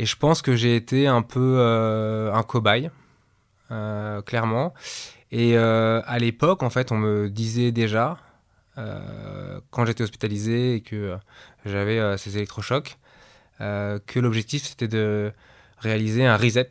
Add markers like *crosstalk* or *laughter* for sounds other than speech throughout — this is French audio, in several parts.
Et je pense que j'ai été un peu un cobaye, clairement. Et à l'époque, en fait, on me disait déjà, quand j'étais hospitalisé et que j'avais ces électrochocs, que l'objectif c'était de réaliser un reset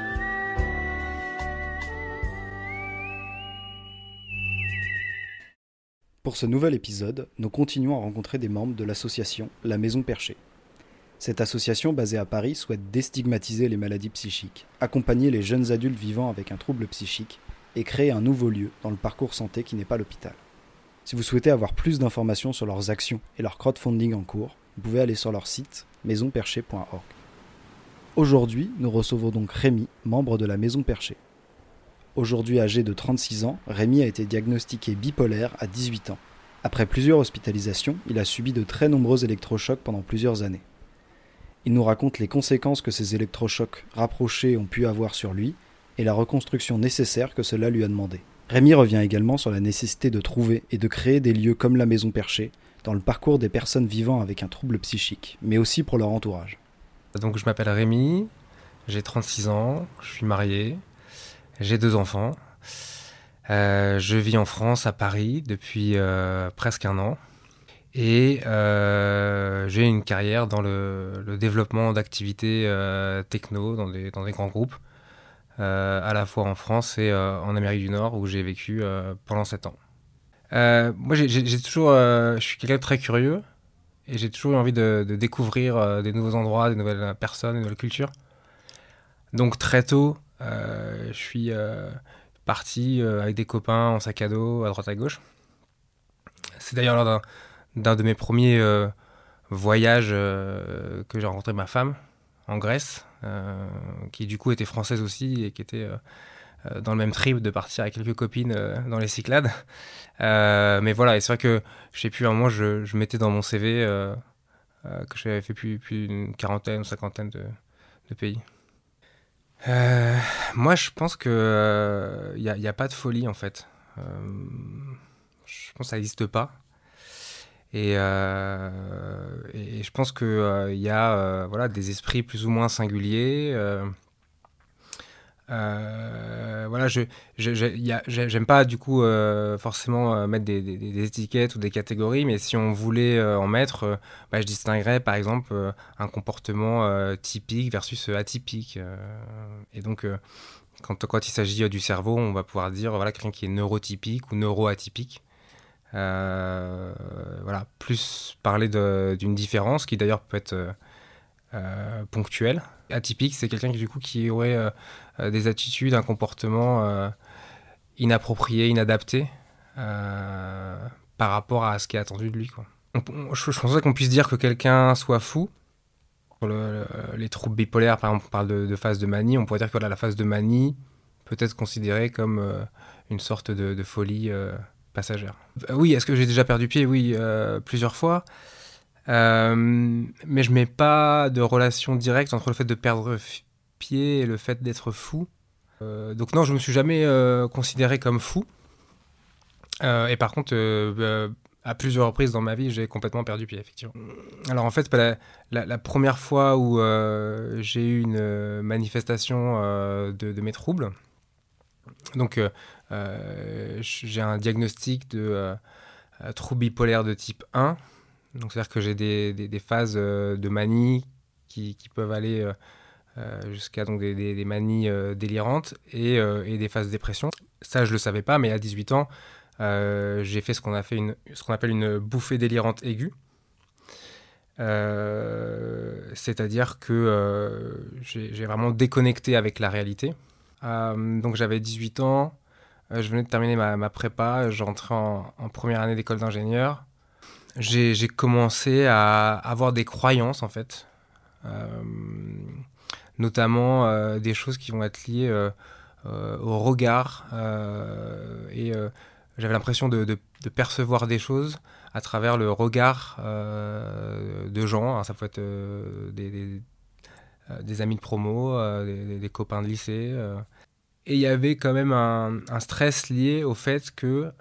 Pour ce nouvel épisode, nous continuons à rencontrer des membres de l'association La Maison Perchée. Cette association basée à Paris souhaite déstigmatiser les maladies psychiques, accompagner les jeunes adultes vivant avec un trouble psychique et créer un nouveau lieu dans le parcours santé qui n'est pas l'hôpital. Si vous souhaitez avoir plus d'informations sur leurs actions et leur crowdfunding en cours, vous pouvez aller sur leur site maisonperchée.org. Aujourd'hui, nous recevons donc Rémi, membre de la Maison Perchée. Aujourd'hui âgé de 36 ans, Rémi a été diagnostiqué bipolaire à 18 ans. Après plusieurs hospitalisations, il a subi de très nombreux électrochocs pendant plusieurs années. Il nous raconte les conséquences que ces électrochocs rapprochés ont pu avoir sur lui et la reconstruction nécessaire que cela lui a demandé. Rémi revient également sur la nécessité de trouver et de créer des lieux comme la Maison Perchée dans le parcours des personnes vivant avec un trouble psychique, mais aussi pour leur entourage. Donc je m'appelle Rémi, j'ai 36 ans, je suis marié, j'ai deux enfants. Euh, je vis en France, à Paris, depuis euh, presque un an. Et euh, j'ai une carrière dans le, développement d'activités techno dans des, grands groupes, à la fois en France et en Amérique du Nord, où j'ai vécu pendant sept ans. moi, j'ai toujours, je suis quelqu'un de très curieux et j'ai toujours eu envie de, de découvrir des nouveaux endroits, des nouvelles personnes, des nouvelles cultures. Donc très tôt, je suis euh, parti euh, avec des copains en sac à dos à droite à gauche. C'est d'ailleurs lors d'un de mes premiers voyages que j'ai rencontré ma femme en Grèce, qui du coup était française aussi et qui était dans le même trip de partir avec quelques copines dans les Cyclades. mais voilà, et c'est vrai que je sais plus, un moment, je, mettais dans mon CV que j'avais fait plus, plus d'une quarantaine ou cinquantaine de pays. Euh, moi, je pense que il euh, n'y a, pas de folie en fait. Euh, je pense que ça n'existe pas. Et, je pense qu'il y a voilà, des esprits plus ou moins singuliers. Euh, voilà, je j'aime pas du coup euh, forcément euh, mettre des, étiquettes ou des catégories, mais si on voulait en mettre, bah, je distinguerais par exemple un comportement typique versus atypique. et donc, quand, quand il s'agit du cerveau, on va pouvoir dire voilà quelqu'un qui est neurotypique ou neuroatypique. voilà, plus parler d'une différence qui d'ailleurs peut être ponctuelle. Atypique, c'est quelqu'un qui du coup qui aurait euh, des attitudes, un comportement euh, inapproprié, inadapté euh, par rapport à ce qui est attendu de lui. Je, je pensais qu'on puisse dire que quelqu'un soit fou. Les troubles bipolaires, par exemple, on parle de, phase de manie. On pourrait dire que la phase de manie peut être considérée comme une sorte de, folie passagère. oui, est-ce que j'ai déjà perdu pied? Oui, plusieurs fois. Mais je mets pas de relation directe entre le fait de perdre et le fait d'être fou. Euh, donc non, je me suis jamais euh, considéré comme fou. Euh, et par contre, à plusieurs reprises dans ma vie, j'ai complètement perdu pied, effectivement. Alors en fait, la, première fois où j'ai eu une manifestation de, mes troubles, donc j'ai un diagnostic de trouble bipolaire de type 1. Donc c'est-à-dire que j'ai des, phases de manie qui, peuvent aller euh, jusqu'à donc des, manies euh, délirantes et, euh, des phases de dépression. Ça, je le savais pas, mais à 18 ans, j'ai fait ce qu'on appelle une bouffée délirante aiguë. C'est-à-dire que j'ai vraiment déconnecté avec la réalité. donc j'avais 18 ans, je venais de terminer ma, prépa, je rentrais en, en première année d'école d'ingénieur. J'ai commencé à avoir des croyances en fait, notamment des choses qui vont être liées au regard et j'avais l'impression de, percevoir des choses à travers le regard de gens. ça peut être des, amis de promo, des, copains de lycée. Et il y avait quand même un, stress lié au fait que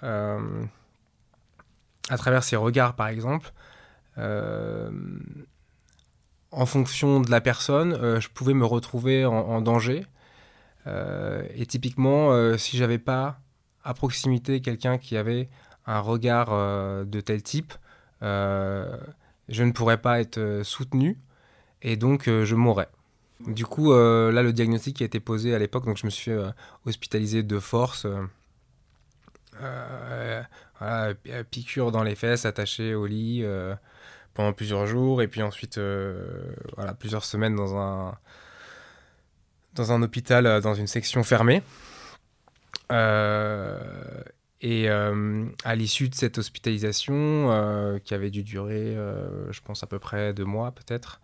à travers ces regards, par exemple, euh, en fonction de la personne, euh, je pouvais me retrouver en, danger. Euh, et typiquement, si j'avais pas à proximité quelqu'un qui avait un regard de tel type, je ne pourrais pas être soutenu et donc je mourrais. Du coup, là, le diagnostic a été posé à l'époque, donc je me suis fait hospitaliser de force. Voilà, euh, piqûre dans les fesses, attaché au lit euh, pendant plusieurs jours, et puis ensuite euh, plusieurs semaines dans un, dans un hôpital, dans une section fermée. et à l'issue de cette hospitalisation, qui avait dû durer, je pense, à peu près deux mois peut-être,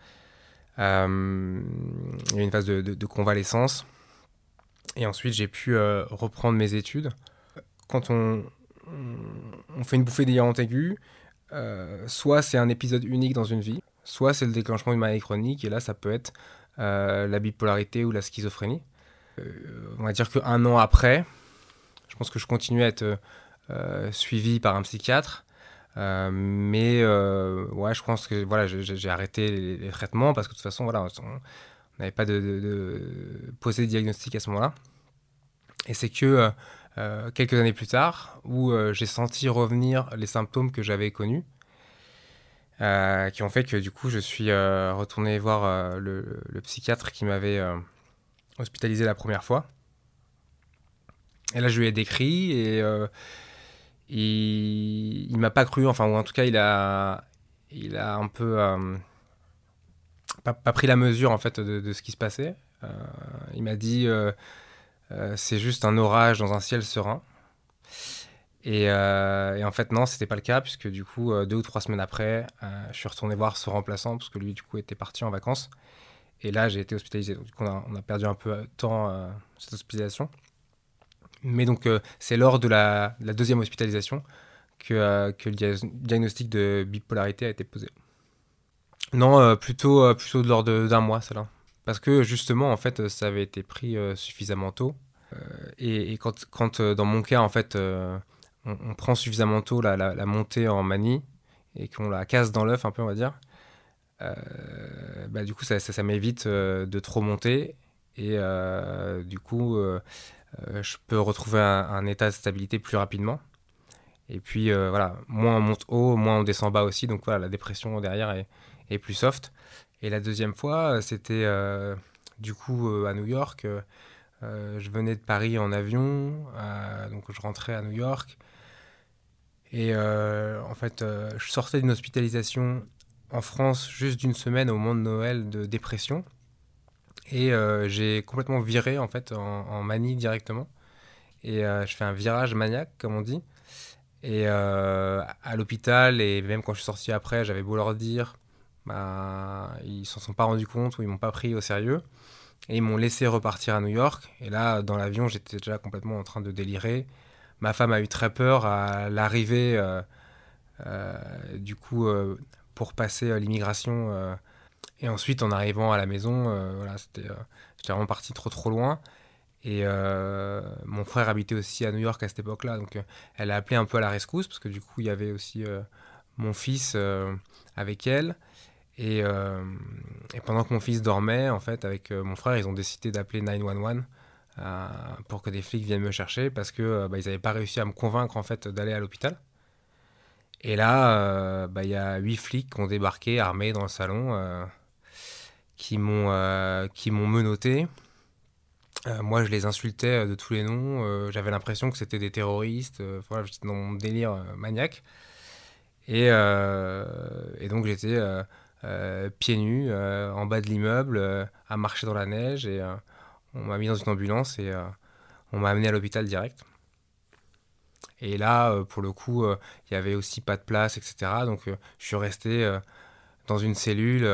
il y a eu une phase de convalescence. Et ensuite, j'ai pu reprendre mes études. Quand on, on fait une bouffée délirante aiguë, euh, soit c'est un épisode unique dans une vie, soit c'est le déclenchement d'une maladie chronique, et là ça peut être euh, la bipolarité ou la schizophrénie. Euh, on va dire qu'un an après, je pense que je continue à être suivi par un psychiatre, mais ouais, je pense que voilà, j'ai arrêté les, traitements parce que de toute façon, voilà, on n'avait pas de, de, posé de diagnostic à ce moment-là. Et c'est que euh, quelques années plus tard, où euh, j'ai senti revenir les symptômes que j'avais connus, euh, qui ont fait que du coup je suis retourné voir le, psychiatre qui m'avait hospitalisé la première fois. Et là je lui ai décrit et il, il m'a pas cru, enfin ou en tout cas il a, il a un peu pas, pris la mesure en fait de, ce qui se passait. il m'a dit c'est juste un orage dans un ciel serein. Et, euh, en fait, non, c'était pas le cas, puisque du coup, euh, deux ou trois semaines après, je suis retourné voir ce remplaçant, parce que lui, du coup, était parti en vacances. Et là, j'ai été hospitalisé. Donc, on a, perdu un peu de temps cette hospitalisation. Mais donc, c'est lors de la, deuxième hospitalisation que, le diagnostic de bipolarité a été posé. Non, plutôt, plutôt de l'ordre d'un mois, cela. Parce que justement, en fait, ça avait été pris euh, suffisamment tôt. Euh, et, quand, euh, dans mon cas, en fait, on, prend suffisamment tôt la, montée en manie et qu'on la casse dans l'œuf un peu, on va dire, bah, du coup, ça, m'évite de trop monter. Et du coup, je peux retrouver un, état de stabilité plus rapidement. Et puis, voilà, moins on monte haut, moins on descend bas aussi. Donc voilà, la dépression derrière est plus soft. Et la deuxième fois, euh, c'était euh, du coup euh, à New York. je venais de Paris en avion, donc je rentrais à New York. Et en fait, je sortais d'une hospitalisation en France juste d'une semaine au moment de Noël de dépression. Et j'ai complètement viré en fait en, manie directement. Et je fais un virage maniaque, comme on dit. Et à l'hôpital, et même quand je suis sorti après, j'avais beau leur dire, bah, ils s'en sont pas rendus compte ou ils m'ont pas pris au sérieux. Et ils m'ont laissé repartir à New York. Et là, dans l'avion, j'étais déjà complètement en train de délirer. Ma femme a eu très peur à l'arrivée, euh, euh, du coup, euh, pour passer l'immigration. et ensuite, en arrivant à la maison, voilà, c'était, j'étais vraiment parti trop trop loin. Et mon frère habitait aussi à New York à cette époque-là. Donc, elle a appelé un peu à la rescousse, parce que du coup, il y avait aussi mon fils avec elle. Euh, et, pendant que mon fils dormait, en fait, avec euh, mon frère, ils ont décidé d'appeler 911 euh, pour que des flics viennent me chercher parce que bah, ils n'avaient pas réussi à me convaincre en fait d'aller à l'hôpital. Et là, bah, il y a huit flics qui ont débarqué armés dans le salon, qui m'ont qui menotté, moi, je les insultais de tous les noms. J'avais l'impression que c'était des terroristes. j'étais dans mon délire maniaque. Et donc, j'étais pieds nus en bas de l'immeuble à marcher dans la neige. Et on m'a mis dans une ambulance et on m'a amené à l'hôpital direct. Et là, euh, pour le coup, euh, il n'y avait aussi pas de place, etc. Donc, euh, je suis resté dans une cellule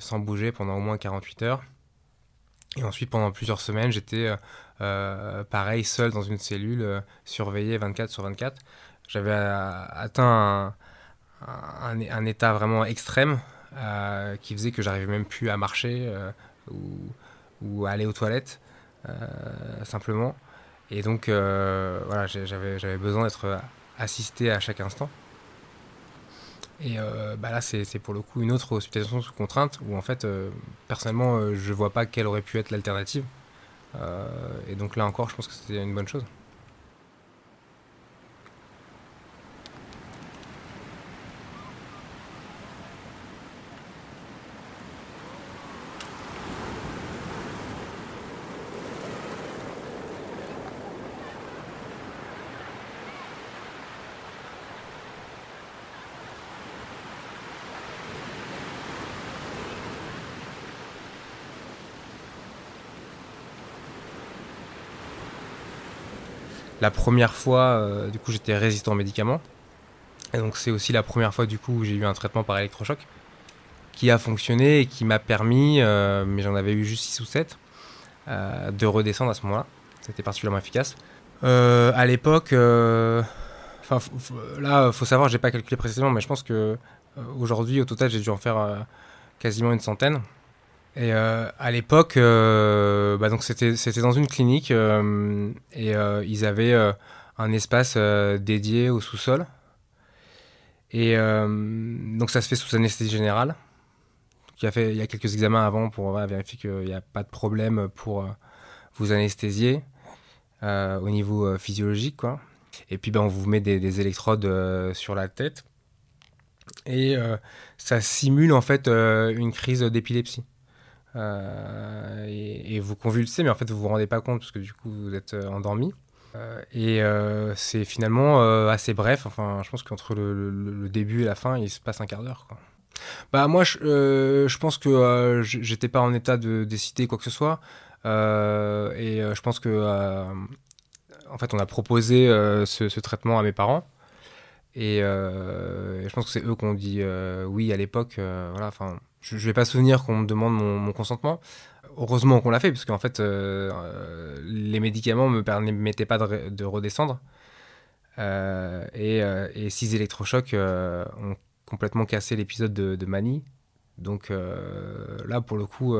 sans bouger pendant au moins 48 heures. Et ensuite, pendant plusieurs semaines, j'étais pareil, seul dans une cellule, surveillé 24 sur 24. J'avais atteint un, état vraiment extrême qui faisait que j'arrivais même plus à marcher ou, ou, à aller aux toilettes, simplement. Et donc, euh, voilà, j'avais besoin d'être assisté à chaque instant. Et euh, bah là, c'est pour le coup une autre hospitalisation sous contrainte où en fait, euh, personnellement, je vois pas quelle aurait pu être l'alternative. et donc là encore, je pense que c'était une bonne chose. La première fois, euh, du coup, j'étais résistant aux médicaments. Et donc, c'est aussi la première fois, du coup, où j'ai eu un traitement par électrochoc qui a fonctionné et qui m'a permis, euh, mais j'en avais eu juste 6 ou 7, euh, de redescendre à ce moment-là. C'était particulièrement efficace. à l'époque, enfin, là, faut savoir, j'ai pas calculé précisément, mais je pense que aujourd'hui, au total, j'ai dû en faire quasiment une centaine. Et euh, à l'époque, euh, bah c'était dans une clinique euh, et ils avaient un espace dédié au sous-sol. Et donc ça se fait sous anesthésie générale. Il y a, fait, il y a quelques examens avant pour vérifier qu'il n'y a pas de problème pour vous anesthésier au niveau physiologique. Quoi. Et puis ben, on vous met des, des électrodes sur la tête. Et ça simule en fait une crise d'épilepsie. Euh, et, vous convulsez, mais en fait vous vous rendez pas compte parce que du coup vous êtes euh, endormi. Euh, et c'est finalement assez bref. Enfin, je pense qu'entre le, début et la fin, il se passe un quart d'heure. Bah moi, je, je pense que j'étais pas en état de décider quoi que ce soit. et je pense que en fait, on a proposé ce, ce, traitement à mes parents. Et, je pense que c'est eux qui ont dit oui à l'époque. voilà, enfin, je ne vais pas souvenir qu'on me demande mon, consentement. Heureusement qu'on l'a fait, parce qu'en fait, euh, euh, les médicaments ne me permettaient pas de, redescendre. Euh, et, six électrochocs ont complètement cassé l'épisode de, Mani. Donc là, pour le coup,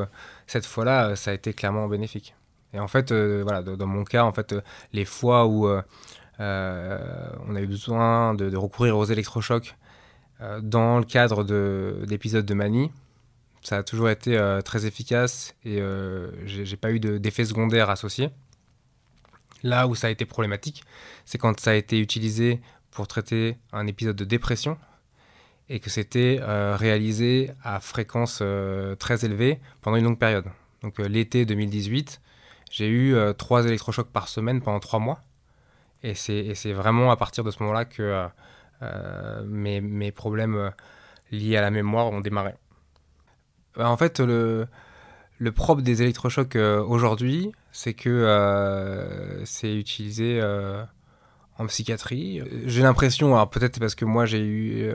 cette fois-là, ça a été clairement bénéfique. Et en fait, voilà, dans mon cas, en fait, les fois où on a eu besoin de, recourir aux électrochocs dans le cadre d'épisodes de, de ça a toujours été euh, très efficace et euh, j'ai pas eu d'effets secondaires associés. Là où ça a été problématique, c'est quand ça a été utilisé pour traiter un épisode de dépression et que c'était euh, réalisé à fréquence très élevée pendant une longue période. Donc l'été 2018, j'ai eu trois électrochocs par semaine pendant trois mois. Et c'est vraiment à partir de ce moment-là que mes, problèmes liés à la mémoire ont démarré. Bah, en fait, le, le propre des électrochocs euh, aujourd'hui, c'est que euh, c'est utilisé euh, en psychiatrie. J'ai l'impression, alors peut-être parce que moi j'ai eu,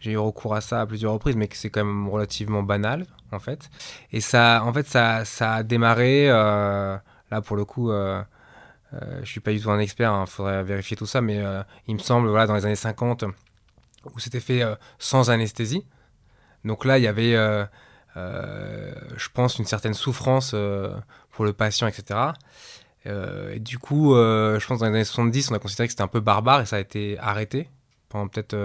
j'ai eu recours à ça à plusieurs reprises, mais que c'est quand même relativement banal en fait. Et ça, en fait, ça, ça a démarré. là, pour le coup, je je suis pas du tout un expert, il hein, faudrait vérifier tout ça, mais il me semble, voilà, dans les années 50, où c'était fait sans anesthésie. Donc là, il y avait euh, je pense, une certaine souffrance euh, pour le patient, etc. Euh, et du coup, je pense dans les années 70, on a considéré que c'était un peu barbare et ça a été arrêté pendant peut-être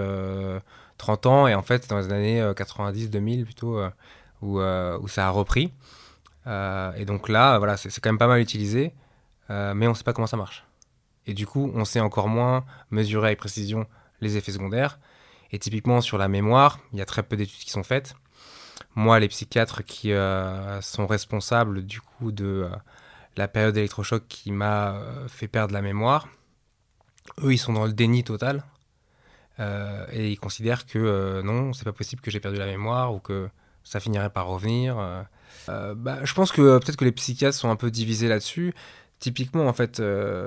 30 ans. Et en fait, dans les années 90-2000 plutôt, où, où, ça a repris. et donc là, voilà, c'est quand même pas mal utilisé, mais on ne sait pas comment ça marche. Et du coup, on sait encore moins mesurer avec précision les effets secondaires. Et typiquement sur la mémoire, il y a très peu d'études qui sont faites moi, les psychiatres qui euh, sont responsables du coup de euh, la période d'électrochoc qui m'a fait perdre la mémoire. Eux, ils sont dans le déni total. et ils considèrent que non, c'est pas possible que j'ai perdu la mémoire ou que ça finirait par revenir. Bah, je pense que peut-être que les psychiatres sont un peu divisés là-dessus. Typiquement, en fait,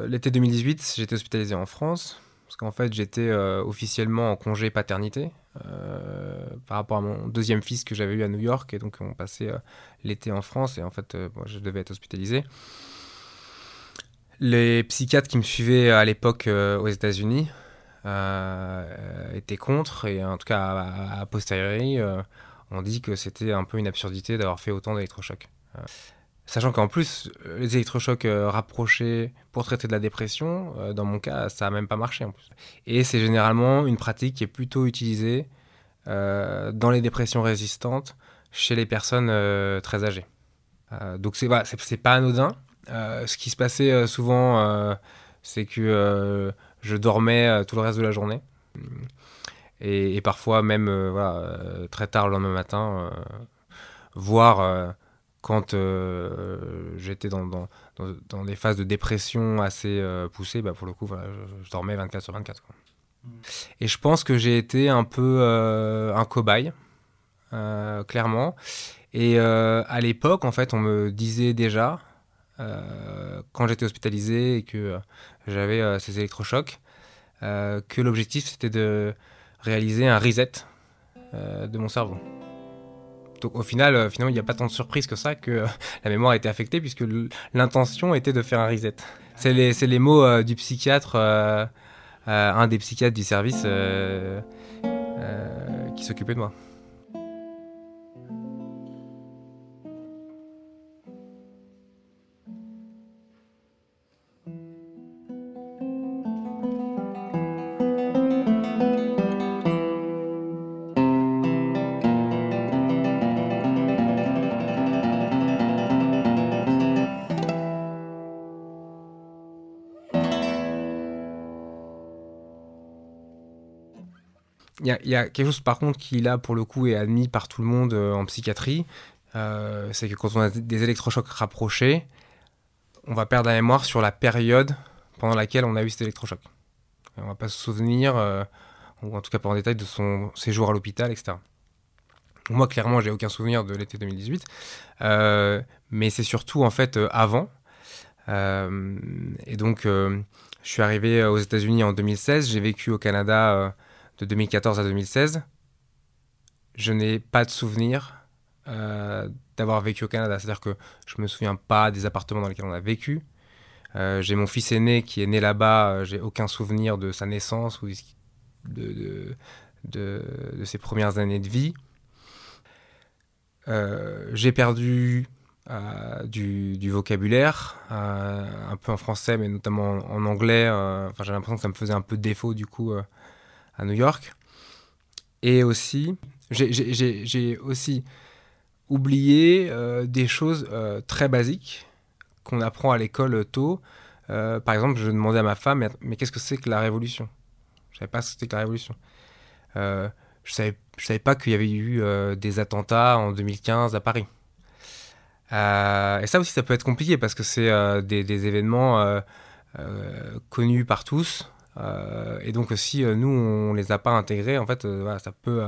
l'été 2018, j'étais hospitalisé en France parce qu'en fait, j'étais officiellement en congé paternité. Euh, par rapport à mon deuxième fils que j'avais eu à New York. Et donc, on passait euh, l'été en France et en fait, euh, je devais être hospitalisé. Les psychiatres qui me suivaient à l'époque aux États-Unis étaient contre et en tout cas, à, posteriori, on dit que c'était un peu une absurdité d'avoir fait autant d'électrochocs. Sachant qu'en plus, les électrochocs rapprochés pour traiter de la dépression, dans mon cas, ça n'a même pas marché en plus. Et c'est généralement une pratique qui est plutôt utilisée euh, dans les dépressions résistantes chez les personnes euh, très âgées. Euh, donc c'est voilà, pas anodin. ce qui se passait souvent, c'est que je dormais tout le reste de la journée. Et, parfois même très tard le lendemain matin, voire quand j'étais dans, dans, dans, des phases de dépression assez poussées, bah, pour le coup, voilà, je, dormais 24 sur 24. Quoi. Et je pense que j'ai été un peu euh, un cobaye, euh, clairement. Et euh, à l'époque, en fait, on me disait déjà, quand j'étais hospitalisé et que j'avais ces électrochocs, que l'objectif c'était de réaliser un reset de mon cerveau. Donc au final, finalement, il n'y a pas tant de surprise que ça que *laughs* la mémoire a été affectée puisque l'intention était de faire un reset. C'est les, les, mots du psychiatre euh, un des psychiatres du service euh, euh, qui s'occupait de moi. Y, a quelque chose par contre qui là pour le coup est admis par tout le monde euh, en psychiatrie, euh, c'est que quand on a des électrochocs rapprochés, on va perdre la mémoire sur la période pendant laquelle on a eu cet électrochoc. On va pas se souvenir, euh, ou en tout cas pas en détail, de son séjour à l'hôpital, etc. Moi, clairement, j'ai aucun souvenir de l'été 2018, mais c'est surtout en fait avant. et donc, je suis arrivé aux États-Unis en 2016, j'ai vécu au Canada de 2014 à 2016, je n'ai pas de souvenir euh, d'avoir vécu au Canada. C'est-à-dire que je me souviens pas des appartements dans lesquels on a vécu. Euh, j'ai mon fils aîné qui est né là-bas, euh, j'ai aucun souvenir de sa naissance ou de, ses premières années de vie. j'ai perdu du, vocabulaire, un peu en français, mais notamment en, anglais. Enfin, j'ai l'impression que ça me faisait un peu défaut du coup à New York. Et aussi, j'ai aussi oublié euh, des choses euh, très basiques qu'on apprend à l'école tôt. Euh, par exemple, je demandais à ma femme, mais, qu'est-ce que c'est que la révolution? Je savais pas ce que c'était que la révolution. je je savais pas qu'il y avait eu des attentats en 2015 à Paris. et ça aussi, ça peut être compliqué parce que c'est des, événements connus par tous, et donc si euh, nous, on les a pas intégrés, en fait, euh, ça peut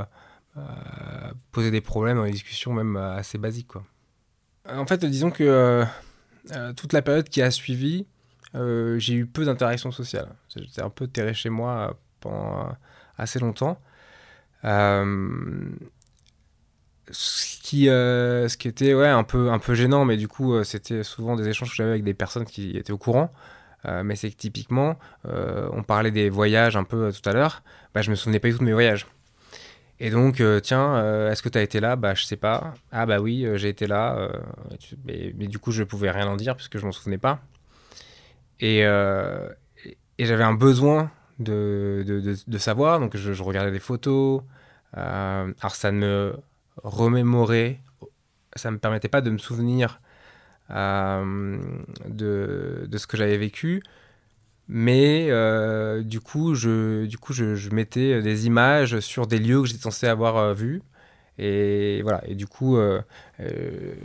poser des problèmes dans les discussions même assez basiques. Quoi. En fait, disons que toute la période qui a suivi, j'ai eu peu d'interactions sociales. J'étais un peu terré chez moi pendant assez longtemps. ce qui, ce qui était ouais, un, peu, un peu gênant, mais du coup, c'était souvent des échanges que j'avais avec des personnes qui étaient au courant. Euh, mais c'est que typiquement, euh, on parlait des voyages un peu euh, tout à l'heure, bah, je me souvenais pas du tout de mes voyages. Et donc, tiens, est-ce que tu as été là? Bah, je sais pas. Ah, bah oui, j'ai été là. Mais, du coup, je pouvais rien en dire puisque je m'en souvenais pas. Et, j'avais un besoin de, savoir. Donc, je, regardais des photos. alors, ça me remémorait, ça me permettait pas de me souvenir de, de, ce que j'avais vécu. Mais euh, du coup, je, du coup je, mettais des images sur des lieux que j'étais censé avoir euh, vus. Et voilà. Et du coup, euh, euh,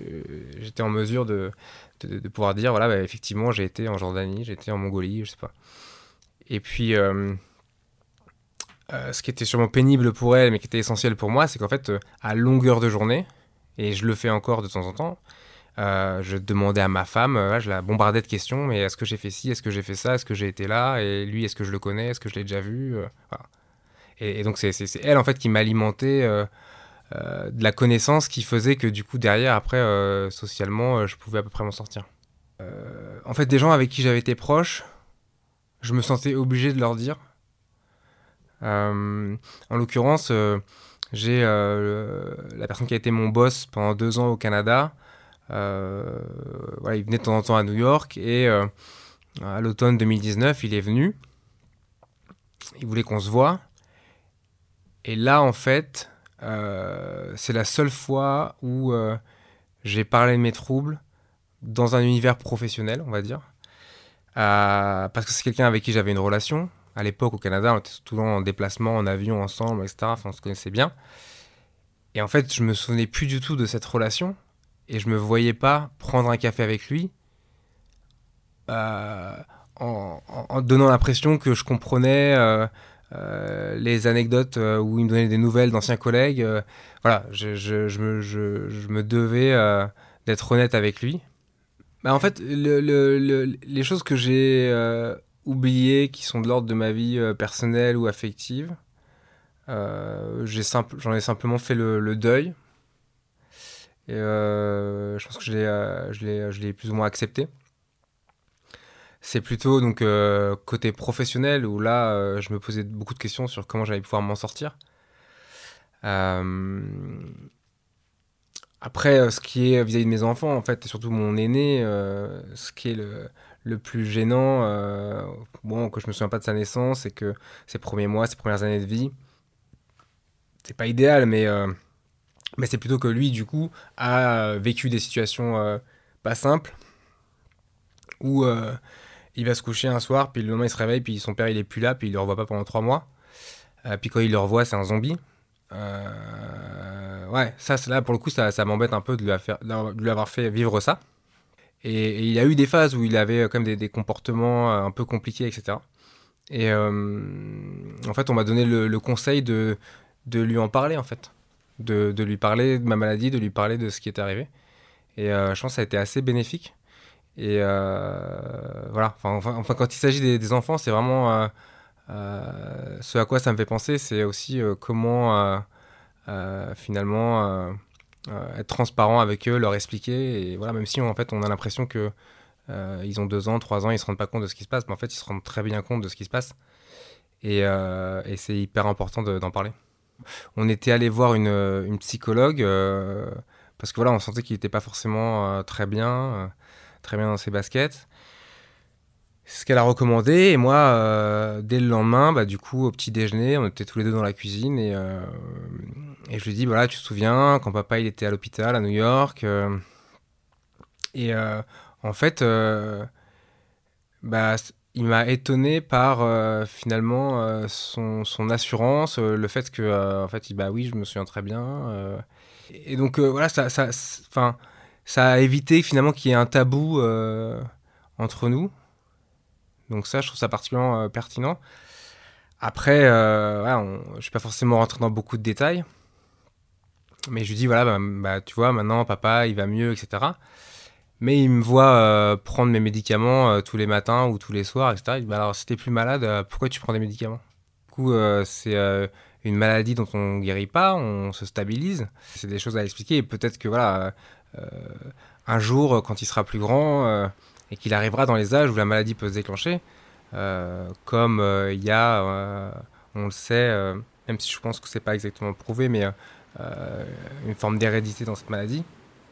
j'étais en mesure de, de, pouvoir dire voilà, bah, effectivement, j'ai été en Jordanie, j'ai été en Mongolie, je sais pas. Et puis, euh, euh, ce qui était sûrement pénible pour elle, mais qui était essentiel pour moi, c'est qu'en fait, euh, à longueur de journée, et je le fais encore de temps en temps, euh, je demandais à ma femme, euh, je la bombardais de questions, mais est-ce que j'ai fait ci, est-ce que j'ai fait ça, est-ce que j'ai été là, et lui, est-ce que je le connais, est-ce que je l'ai déjà vu euh, et, et, donc c'est elle en fait qui m'alimentait de la connaissance qui faisait que du coup derrière, après, socialement, je pouvais à peu près m'en sortir. en fait, des gens avec qui j'avais été proche, je me sentais obligé de leur dire. en l'occurrence, j'ai la personne qui a été mon boss pendant deux ans au Canada. Euh, il venait de temps en temps à New York et euh, à l'automne 2019, il est venu. Il voulait qu'on se voit. Et là, en fait, euh, c'est la seule fois où j'ai parlé de mes troubles dans un univers professionnel, on va dire. Parce que c'est quelqu'un avec qui j'avais une relation. À l'époque, au Canada, on était souvent en déplacement, en avion ensemble, etc. On se connaissait bien. Et en fait, je me souvenais plus du tout de cette relation et je me voyais pas prendre un café avec lui euh, en, donnant l'impression que je comprenais euh, euh, les anecdotes où il me donnait des nouvelles d'anciens collègues. voilà, je, me, je, me devais d'être honnête avec lui. Bah, en fait, le, le, le, les choses que j'ai oubliées, qui sont de l'ordre de ma vie personnelle ou affective, j'en ai simplement fait le deuil. Et euh, je pense que je l'ai, euh, je l'ai, plus ou moins accepté. C'est plutôt donc euh, côté professionnel où là, je me posais beaucoup de questions sur comment j'allais pouvoir m'en sortir. Après, ce qui est vis-à-vis de mes enfants, en fait, et surtout mon aîné, euh, ce qui est le, le plus gênant, euh, bon, que je me souviens pas de sa naissance, c'est que ses premiers mois, ses premières années de vie, c'est pas idéal, mais euh, mais c'est plutôt que lui, du coup, a vécu des situations euh, pas simples où euh, il va se coucher un soir, puis le lendemain il se réveille, puis son père il est plus là, puis il le revoit pas pendant trois mois. Euh, puis quand il le revoit, c'est un zombie. Euh, ouais, ça, là pour le coup, ça, ça m'embête un peu de lui, faire, de lui avoir fait vivre ça. Et, il a eu des phases où il avait même des, des comportements un peu compliqués, etc. Et euh, en fait, on m'a donné le, le conseil de, de lui en parler, en fait de, lui parler de ma maladie, de lui parler de ce qui est arrivé. Et euh, je pense que ça a été assez bénéfique. Et euh, voilà, enfin, quand il s'agit des, enfants, c'est vraiment euh, ce à quoi ça me fait penser, c'est aussi comment finalement être transparent avec eux, leur expliquer. Et voilà, même si en fait on a l'impression que ils ont deux ans, trois ans, ils se rendent pas compte de ce qui se passe, mais en fait ils se rendent très bien compte de ce qui se passe. Et c'est hyper important d'en parler. On était allé voir une, une psychologue euh, parce que voilà, on sentait qu'il n'était pas forcément euh, très bien, euh, très bien dans ses baskets. C'est ce qu'elle a recommandé. Et moi, euh, dès le lendemain, bah, du coup, au petit déjeuner, on était tous les deux dans la cuisine et, euh, et je lui dis voilà, tu te souviens quand papa il était à l'hôpital à New York euh, et en fait, bah il m'a étonné par euh, finalement euh, son, assurance, euh, le fait que, en fait, il, bah oui, je me souviens très bien. et donc voilà, ça, ça, ça a évité finalement qu'il y ait un tabou entre nous. Donc ça, je trouve ça particulièrement pertinent. Après, je suis pas forcément rentré dans beaucoup de détails, mais je lui dis voilà, bah, bah, tu vois, maintenant papa, il va mieux, etc. Mais il me voit euh, prendre mes médicaments euh, tous les matins ou tous les soirs, etc. Il dit, bah alors, si t'es plus malade, euh, pourquoi tu prends des médicaments? Du coup, c'est une maladie dont on guérit pas, on se stabilise. C'est des choses à expliquer. Et peut-être que, voilà, un jour, quand il sera plus grand et qu'il arrivera dans les âges où la maladie peut se déclencher, comme il y a, on le sait, même si je pense que c'est pas exactement prouvé, mais une forme d'hérédité dans cette maladie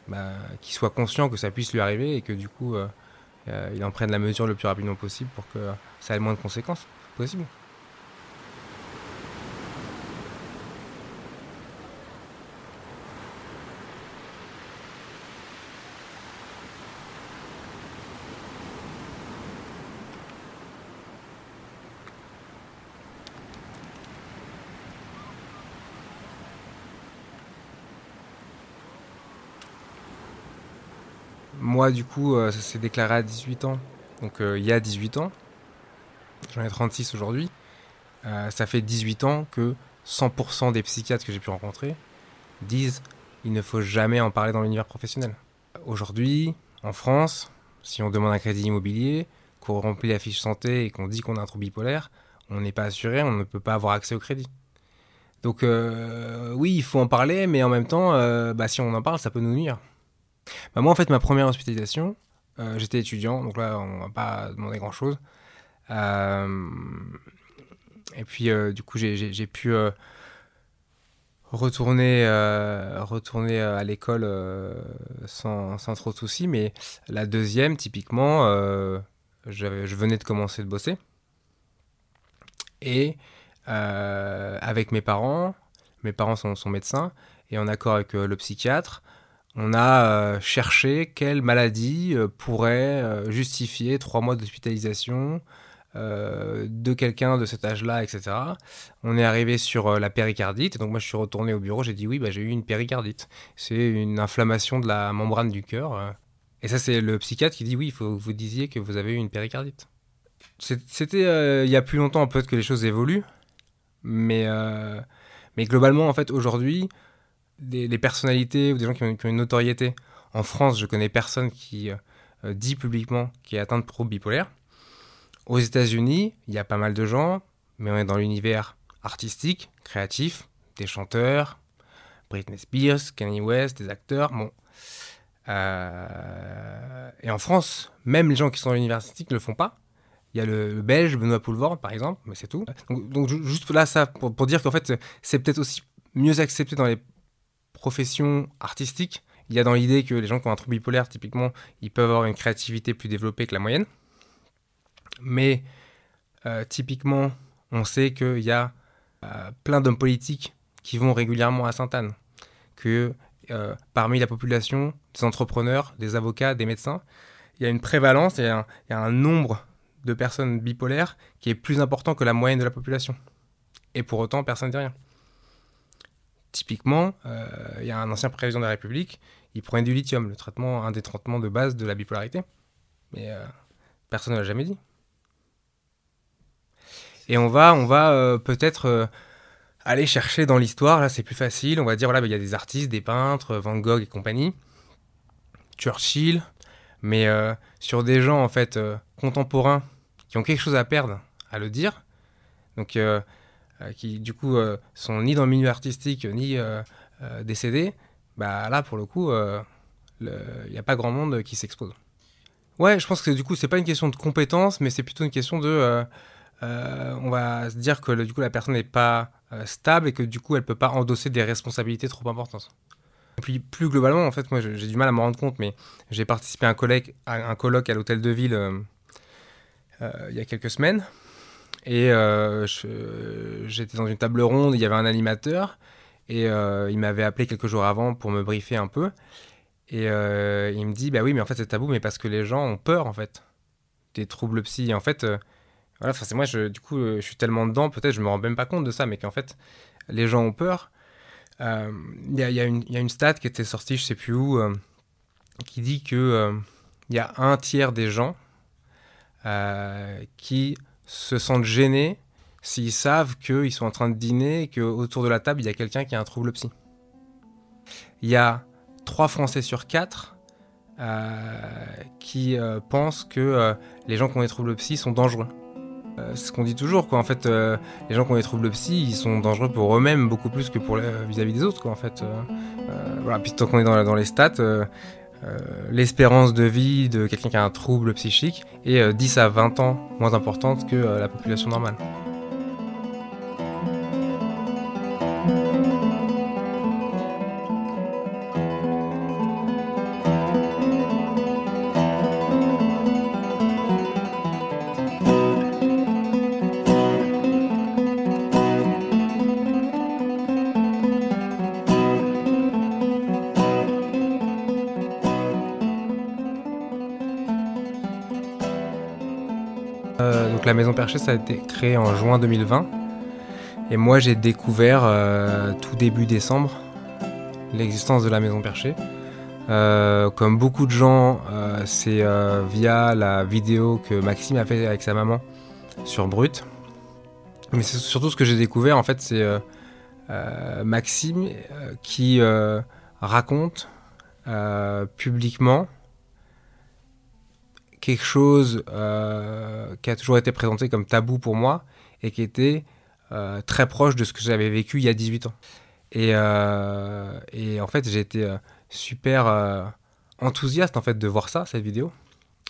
bah, qu'il soit conscient que ça puisse lui arriver et que du coup euh, euh, il en prenne la mesure le plus rapidement possible pour que ça ait le moins de conséquences possible. Du coup, ça s'est déclaré à 18 ans. Donc, il y a 18 ans. J'en ai 36 aujourd'hui. ça fait 18 ans que 100% des psychiatres que j'ai pu rencontrer disent il ne faut jamais en parler dans l'univers professionnel. Aujourd'hui, en France, si on demande un crédit immobilier, qu'on remplit la fiche santé et qu'on dit qu'on a un trouble bipolaire, on n'est pas assuré, on ne peut pas avoir accès au crédit. Donc euh, oui, il faut en parler, mais en même temps, euh, bah, si on en parle, ça peut nous nuire. Bah, moi, en fait, ma première hospitalisation, euh, j'étais étudiant, donc là, on va pas demander grand-chose. et puis, du coup, j'ai pu retourner, retourner à l'école sans, sans, trop de soucis. Mais la deuxième, typiquement, je venais de commencer de bosser. Et euh, avec mes parents, mes parents sont, médecins, et en accord avec euh, le psychiatre, on a euh, cherché quelle maladie pourrait justifier trois mois d'hospitalisation de quelqu'un de cet âge-là, etc. On est arrivé sur la péricardite, et donc moi je suis retourné au bureau, j'ai dit oui, bah, j'ai eu une péricardite. C'est une inflammation de la membrane du cœur. Et ça, c'est le psychiatre qui dit oui, il faut que vous disiez que vous avez eu une péricardite. C'était il y a plus longtemps peut-être que les choses évoluent, mais, euh, mais globalement, en fait, aujourd'hui, des, personnalités ou des gens qui ont, une notoriété, en France, je connais personne qui euh, dit publiquement qu'il est atteint de trouble bipolaire. Aux États-Unis, il y a pas mal de gens, mais on est dans l'univers artistique, créatif, des chanteurs, Britney Spears, Kanye West, des acteurs. Bon. Euh, et en France, même les gens qui sont dans l'univers artistique ne le font pas. Il y a le, belge Benoît Poulvord, par exemple, mais c'est tout. Donc, juste là, ça, pour, dire qu'en fait, c'est peut-être aussi mieux accepté dans les professions artistiques. Il y a dans l'idée que les gens qui ont un trouble bipolaire, typiquement, ils peuvent avoir une créativité plus développée que la moyenne. Mais euh, typiquement, on sait qu'il y a euh, plein d'hommes politiques qui vont régulièrement à Sainte-Anne. Que euh, parmi la population, des entrepreneurs, des avocats, des médecins, il y a une prévalence, il y a un nombre de personnes bipolaires qui est plus important que la moyenne de la population. Et pour autant, personne ne dit rien. Typiquement, euh, il y a un ancien président de la République, il prenait du lithium, le traitement, un des traitements de base de la bipolarité. Mais euh, personne ne l'a jamais dit. Et on va, on va euh, peut-être aller chercher dans l'histoire, là c'est plus facile, on va dire, voilà, il y a des artistes, des peintres, Van Gogh et compagnie, Churchill, mais sur des gens en fait contemporains qui ont quelque chose à perdre à le dire, donc euh, euh, qui du coup euh, sont ni dans le milieu artistique ni décédés, bah là pour le coup, il n'y a pas grand monde qui s'expose. Ouais, je pense que du coup c'est pas une question de compétence, mais c'est plutôt une question de, on va se dire que du coup la personne n'est pas stable et que du coup elle peut pas endosser des responsabilités trop importantes. Et puis plus globalement, en fait, moi j'ai du mal à me rendre compte, mais j'ai participé à un, colloque à l'hôtel de ville euh, il y a quelques semaines. Et euh, j'étais dans une table ronde, il y avait un animateur, et euh, il m'avait appelé quelques jours avant pour me briefer un peu. Et il me dit, bah oui, mais en fait c'est tabou, mais parce que les gens ont peur, en fait, des troubles psy. En fait, voilà, c'est moi, je, du coup, je suis tellement dedans, peut-être je me rends même pas compte de ça, mais qu'en fait, les gens ont peur. Il y, a, y, a y, a, une stat qui était sortie, je sais plus où, qui dit que il y a un tiers des gens euh, qui se sentent gênés s'ils savent qu'ils sont en train de dîner et qu'autour de la table, il y a quelqu'un qui a un trouble psy. Il y a 3 Français sur 4 euh, qui euh, pensent que les gens qui ont des troubles psy sont dangereux. c'est ce qu'on dit toujours, quoi. En fait, les gens qui ont des troubles psy, ils sont dangereux pour eux-mêmes beaucoup plus que pour vis-à-vis des autres, quoi. En fait, voilà. Puis tant qu'on est dans, dans les stats, euh, l'espérance de vie de quelqu'un qui a un trouble psychique est 10 euh, à 20 ans moins importante que euh, la population normale. Ça a été créé en juin 2020. Et moi, j'ai découvert euh, tout début décembre l'existence de la Maison Perchée. Euh, comme beaucoup de gens, euh, c'est via la vidéo que Maxime a fait avec sa maman sur Brut. Mais c'est surtout ce que j'ai découvert, en fait, c'est Maxime qui raconte publiquement quelque chose euh, qui a toujours été présenté comme tabou pour moi et qui était euh, très proche de ce que j'avais vécu il y a 18 ans. Et, euh, et en fait, j'ai été super enthousiaste en fait de voir ça, cette vidéo.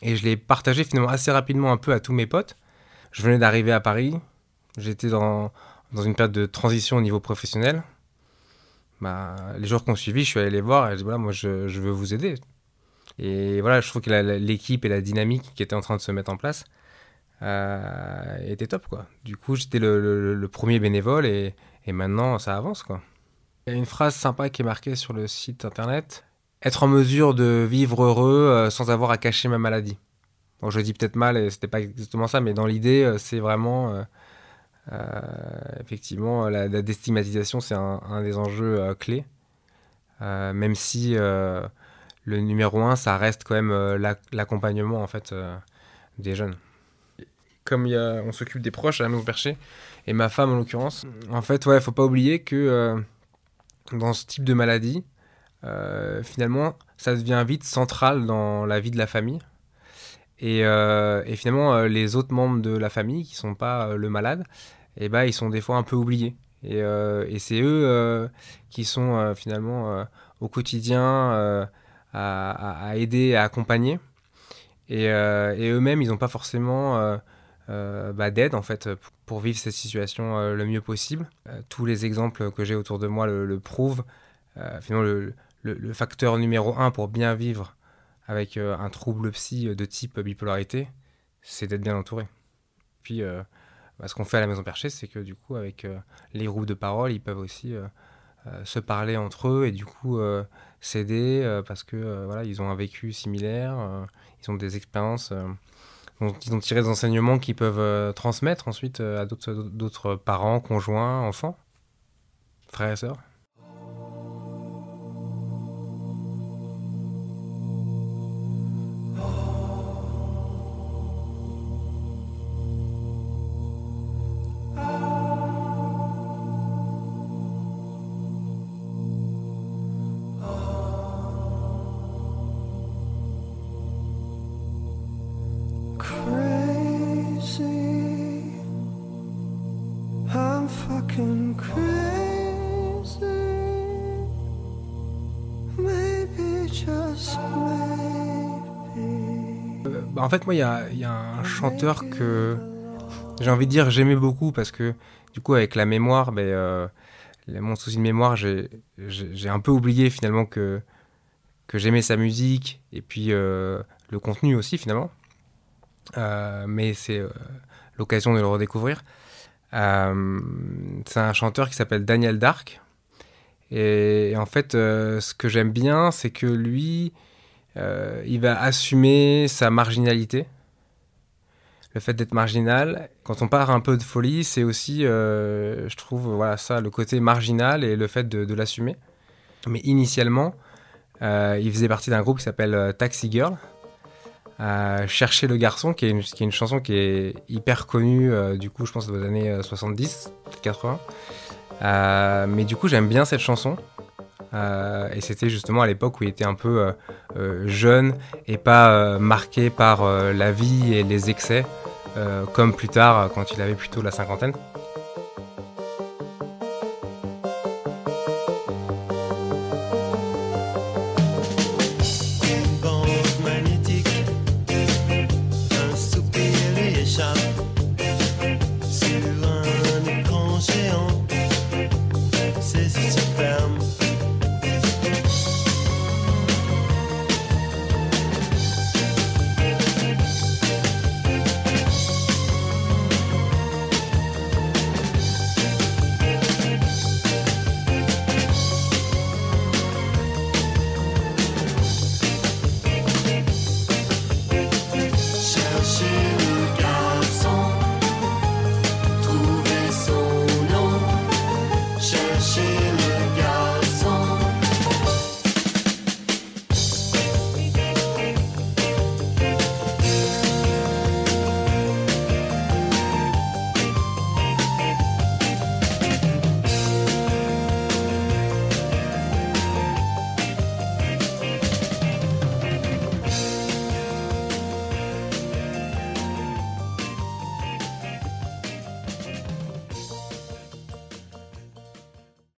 Et je l'ai partagé finalement assez rapidement un peu à tous mes potes. Je venais d'arriver à Paris, j'étais dans, dans une période de transition au niveau professionnel. Bah, les jours qu'on suivi, je suis allé les voir et j'ai dit voilà, moi je, je veux vous aider. Et voilà, je trouve que l'équipe et la dynamique qui était en train de se mettre en place euh, était top quoi. Du coup, j'étais le, premier bénévole et, maintenant ça avance quoi. Il y a une phrase sympa qui est marquée sur le site internet être en mesure de vivre heureux euh, sans avoir à cacher ma maladie. Bon, je dis peut-être mal et c'était pas exactement ça, mais dans l'idée, euh, c'est vraiment euh, effectivement la, la déstigmatisation, c'est un, des enjeux clés. Même si le numéro un, ça reste quand même euh, l'ac- l'accompagnement en fait euh, des jeunes. Comme on s'occupe des proches à maison perchée et ma femme en l'occurrence, en fait, ouais, faut pas oublier que euh, dans ce type de maladie, finalement, ça devient vite central dans la vie de la famille. Et, et finalement, les autres membres de la famille qui sont pas le malade, eh ben, ils sont des fois un peu oubliés. Et, et c'est eux qui sont finalement au quotidien à, aider, à accompagner. Et, euh, eux-mêmes, ils n'ont pas forcément euh, euh, bah, d'aide en fait pour- vivre cette situation le mieux possible. Tous les exemples que j'ai autour de moi le, prouvent. Finalement, le, facteur numéro un pour bien vivre avec un trouble psy de type bipolarité, c'est d'être bien entouré. Puis, bah, ce qu'on fait à la Maison Perchée, c'est que du coup, avec les groupes de parole, ils peuvent aussi se parler entre eux et du coup euh, s'aider euh, parce que euh, voilà, ils ont un vécu similaire, euh, ils ont des expériences euh, ils ont tiré des enseignements qu'ils peuvent euh, transmettre ensuite euh, à d'autres parents, conjoints, enfants, frères et sœurs. Moi, il y a, il y a un chanteur que j'ai envie de dire j'aimais beaucoup parce que du coup, avec la mémoire, ben, euh, mon souci de mémoire, j'ai un peu oublié finalement que, que j'aimais sa musique et puis euh, le contenu aussi finalement. Euh, mais c'est euh, l'occasion de le redécouvrir. C'est un chanteur qui s'appelle Daniel Dark. Et, en fait, ce que j'aime bien, c'est que lui, euh, il va assumer sa marginalité. Le fait d'être marginal, quand on part un peu de folie, c'est aussi, euh, je trouve, voilà ça, le côté marginal et le fait de, l'assumer. Mais initialement, euh, il faisait partie d'un groupe qui s'appelle Taxi Girl. Chercher le garçon, qui est, une, qui est une chanson qui est hyper connue, du coup, je pense, aux années euh, 70, peut-être 80. Euh, mais du coup, j'aime bien cette chanson. Euh, et c'était justement à l'époque où il était un peu euh, euh, jeune et pas euh, marqué par la vie et les excès, comme plus tard quand il avait plutôt la cinquantaine.